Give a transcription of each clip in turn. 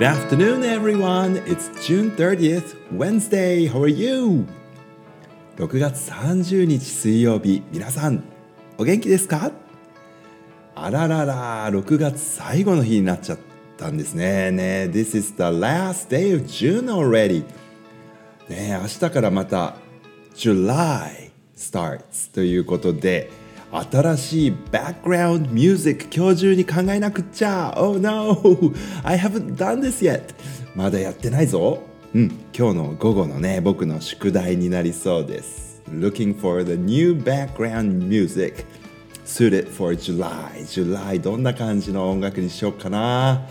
Good afternoon, everyone. It's June 30th, Wednesday. How are you? 6月30日水曜日、皆さん、お元気ですかあららら、6月最後の日になっちゃったんですね。ね This is the last day of June already. ね明日からまた July starts ということで、新しいバックグラウンドミュージック今日中に考えなくっちゃ。Oh no! I haven't done this yet! まだやってないぞ。うん、今日の午後のね、僕の宿題になりそうです。Looking for the new background music. Suited for July. July どんな感じの音楽にしようかな。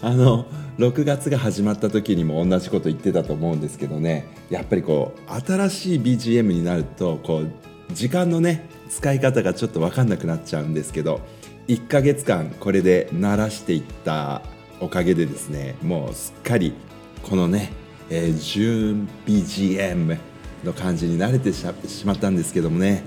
あの6月が始まった時にも同じこと言ってたと思うんですけどね。やっぱりこう新しい BGM になるとこう時間のね使い方がちょっと分かんなくなっちゃうんですけど1ヶ月間これで慣らしていったおかげでですねもうすっかりこのね、えー、準 BGM の感じに慣れてしまったんですけどもね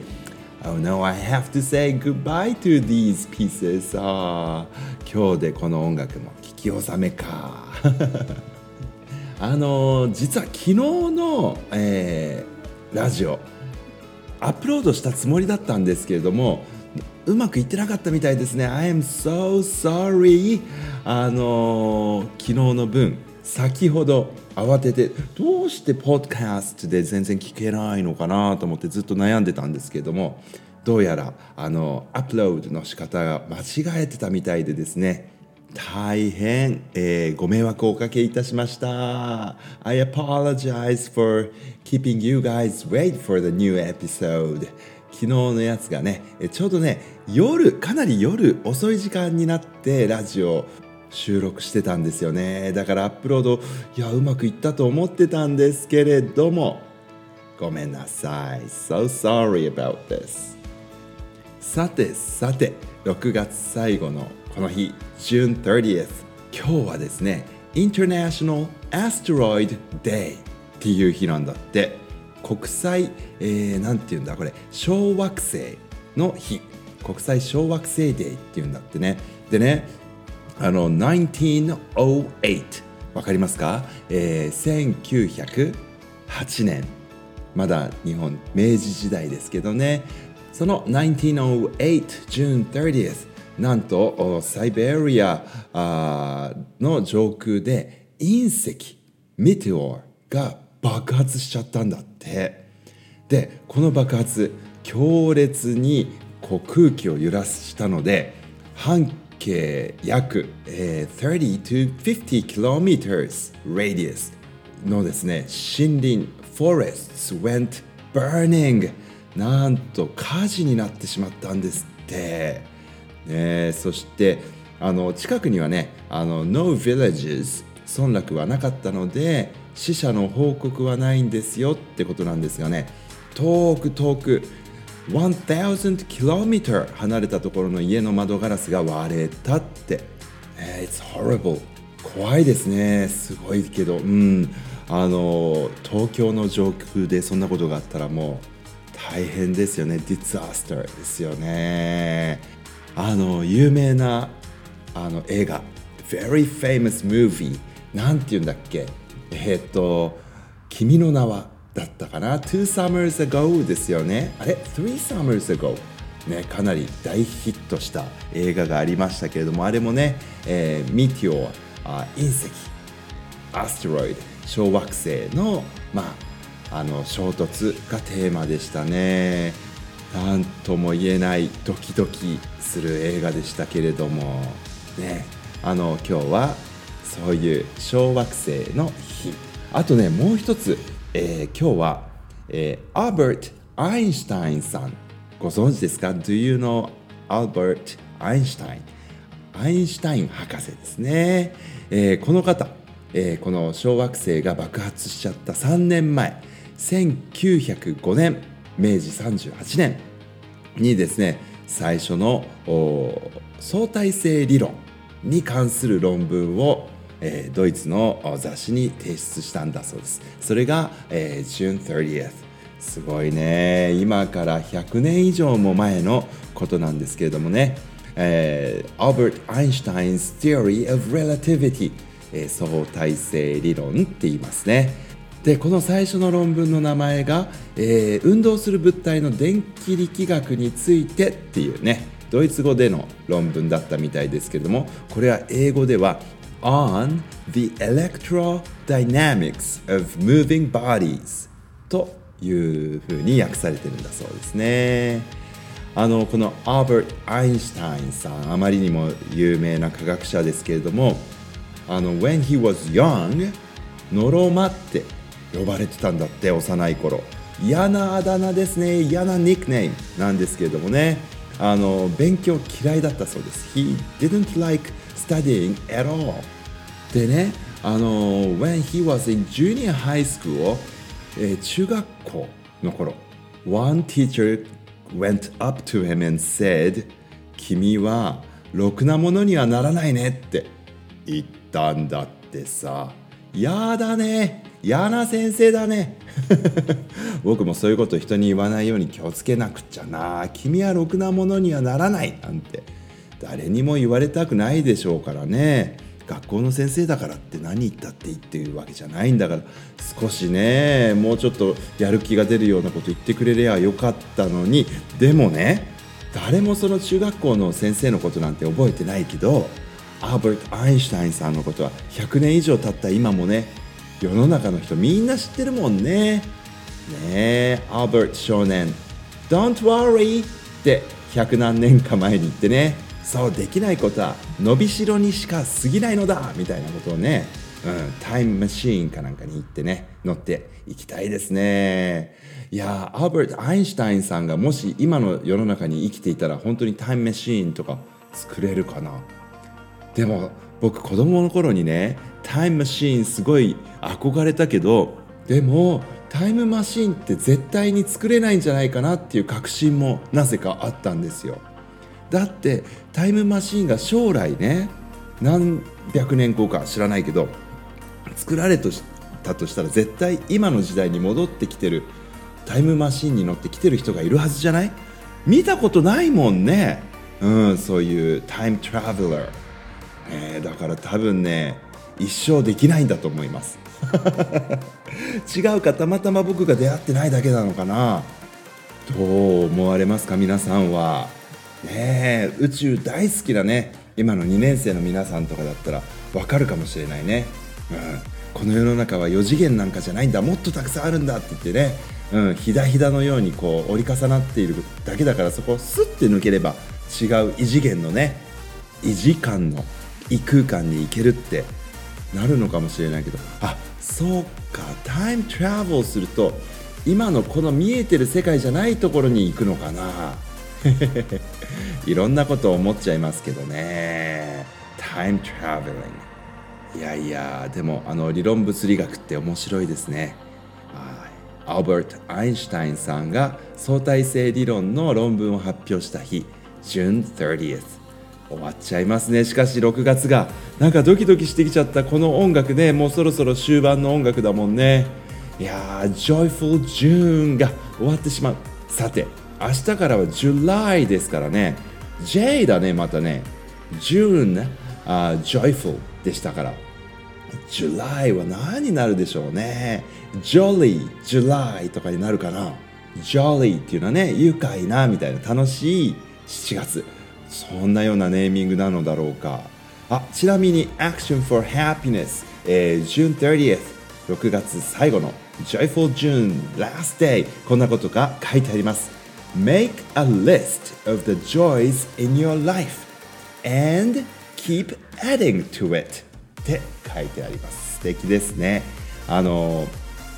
Oh no, I have to say goodbye to these pieces. あ今日でこの音楽も聞き納めか。あのー実は昨日の、えー、ラジオアップロードしたつもりだったんですけれどもうまくいってなかったみたいですね。I am so sorry. あの昨日の分先ほど慌ててどうしてポッドキャストで全然聞けないのかなと思ってずっと悩んでたんですけどもどうやらあのアップロードの仕方が間違えてたみたいでですね。大変、えー、ご迷惑をおかけいたしました。I apologize for keeping you guys wait for the new episode. 昨日のやつがね、ちょうどね、夜、かなり夜遅い時間になってラジオ収録してたんですよね。だからアップロード、いや、うまくいったと思ってたんですけれども、ごめんなさい。So sorry about this. さてさて、6月最後のこの日 June 30th 今日はですね International Asteroid Day っていう日なんだって。国際、えー、なんていうんだこれ小惑星の日。国際小惑星デーっていうんだってね。でねあの1908わかりますか、えー、1908年。まだ日本明治時代ですけどね。その1908 June 30th なんとサイベリアの上空で隕石メテオが爆発しちゃったんだって。でこの爆発強烈にこう空気を揺らしたので半径約、えー、30 to 50 kilometers radius のですね森林 forests went burning なんと火事になってしまったんですって。えー、そしてあの近くにはねあの No villages 村落はなかったので死者の報告はないんですよってことなんですがね遠く遠く1000 km 離れたところの家の窓ガラスが割れたって、えー、It's horrible 怖いですね。すごいけどうん。あの東京の上空でそんなことがあったらもう大変ですよね。ディザスターですよね。あの有名なあの映画。Very famous movie なんて言うんだっけ？えっ、と「君の名は」だったかな？Two summers ago ですよね。あれ？Three summers ago ね、かなり大ヒットした映画がありましたけれどもあれもね、えー、ミティオあ隕石。アステロイド小惑星の,、まあ、あの衝突がテーマでしたね。何とも言えないドキドキする映画でしたけれども。ねあの今日はそういう小惑星の日。あとねもう一つ、えー、今日は、えー、アーバート・アインシュタインさん。ご存知ですか ?Do you know Albert Einstein? アインシュタイン博士ですね、えー、この方、え、この小惑星が爆発しちゃった3年前。1905年。明治38年にですね最初の相対性理論に関する論文を、えー、ドイツの雑誌に提出したんだそうです。それが、えー、June 30th すごいね。今から100年以上も前のことなんですけれどもね、えー、Albert Einstein's Theory of Relativity えー、相対性理論って言いますね。でこの最初の論文の名前が、えー、運動する物体の電気力学についてっていうねドイツ語での論文だったみたいですけれどもこれは英語では On the electrodynamics of moving bodies というふうに訳されてるんだそうですね。あのこのアーバート・アインシュタインさんあまりにも有名な科学者ですけれどもあの When he was young ノロマって呼ばれてたんだって幼い頃。嫌なあだ名ですね。嫌なニックネーム。なんですけれどもね。あの勉強嫌いだったそうです。He didn't like studying at all. でねあの When he was in junior high school えー、中学校の頃 One teacher went up to him and said 君はろくなものにはならないねって言ったんだってさ。やだね。嫌な先生だね。僕もそういうこと人に言わないように気をつけなくちゃな。君はろくなものにはならない。なんて。誰にも言われたくないでしょうからね。学校の先生だからって何言ったっていいっていうわけじゃないんだから。少しねもうちょっとやる気が出るようなこと言ってくれりゃよかったのに。でもね誰もその中学校の先生のことなんて覚えてないけどアーバート・アインシュタインさんのことは100年以上経った今もね世の中の人みんな知ってるもんね。ねえアーバート少年 Don't worry って100何年か前に言ってね。そうできないことは伸びしろにしか過ぎないのだみたいなことをね、うん、タイムマシーンかなんかに行ってね乗っていきたいですね。いやアーバート・アインシュタインさんがもし今の世の中に生きていたら本当にタイムマシーンとか作れるかな。でも僕子供の頃にねタイムマシーンすごい憧れたけどでもタイムマシーンって絶対に作れないんじゃないかなっていう確信もなぜかあったんですよ。だってタイムマシーンが将来ね何百年後か知らないけど作られたとしたら絶対今の時代に戻ってきてるタイムマシーンに乗ってきてる人がいるはずじゃない？見たことないもんね、うん、そういうタイムトラベラー、えー、だから多分ね一生できないんだと思います。違うかたまたま僕が出会ってないだけなのかな？どう思われますか？皆さんは。ねえ宇宙大好きなね。今の2年生の皆さんとかだったらわかるかもしれないね、うん、この世の中は4次元なんかじゃないんだ。もっとたくさんあるんだって言ってね、うん、ひだひだのようにこう折り重なっているだけだからそこをスッて抜ければ違う異次元のね異時間の異空間に行けるってなるのかもしれないけど。あそうか。タイムトラベルすると今のこの見えてる世界じゃないところに行くのかな。いろんなことを思っちゃいますけどね。タイムトラベリングいやいやでもあの理論物理学って面白いですね。アルバート・アインシュタインさんが相対性理論の論文を発表した日 June 30th 終わっちゃいますね。しかし6月がなんかドキドキしてきちゃったこの音楽ね。もうそろそろ終盤の音楽だもんね。いやー Joyful June が終わってしまう。さて明日からは July ですからね。J だねまたね。June、uh, Joyful でしたから。July は何になるでしょうね。Jolly July とかになるかな。Jolly っていうのはね愉快なみたいな楽しい7月。そんなようなネーミングなのだろうか。あちなみに Action for Happiness、えー、June 30th 6月最後の Joyful June Last Day こんなことが書いてあります。Make a list of the joys in your life and keep adding to it って書いてあります。素敵ですね。あの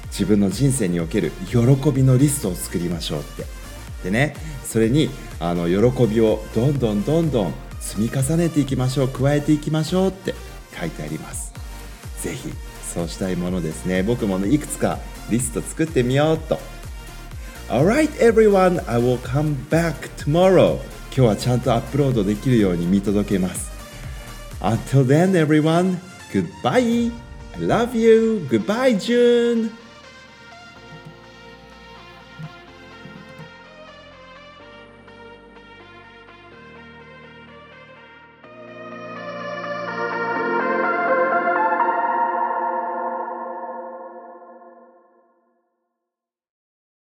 自分の人生における喜びのリストを作りましょうって。でねそれにあの喜びをどんどんどんどん積み重ねていきましょう加えていきましょうって書いてありますぜひそうしたいものですね僕も、ね、いくつかリスト作ってみようと Alright everyone, I will come back tomorrow. 今日はちゃんとアップロードできるように見届けます。Until then everyone, goodbye. I love you. Goodbye June.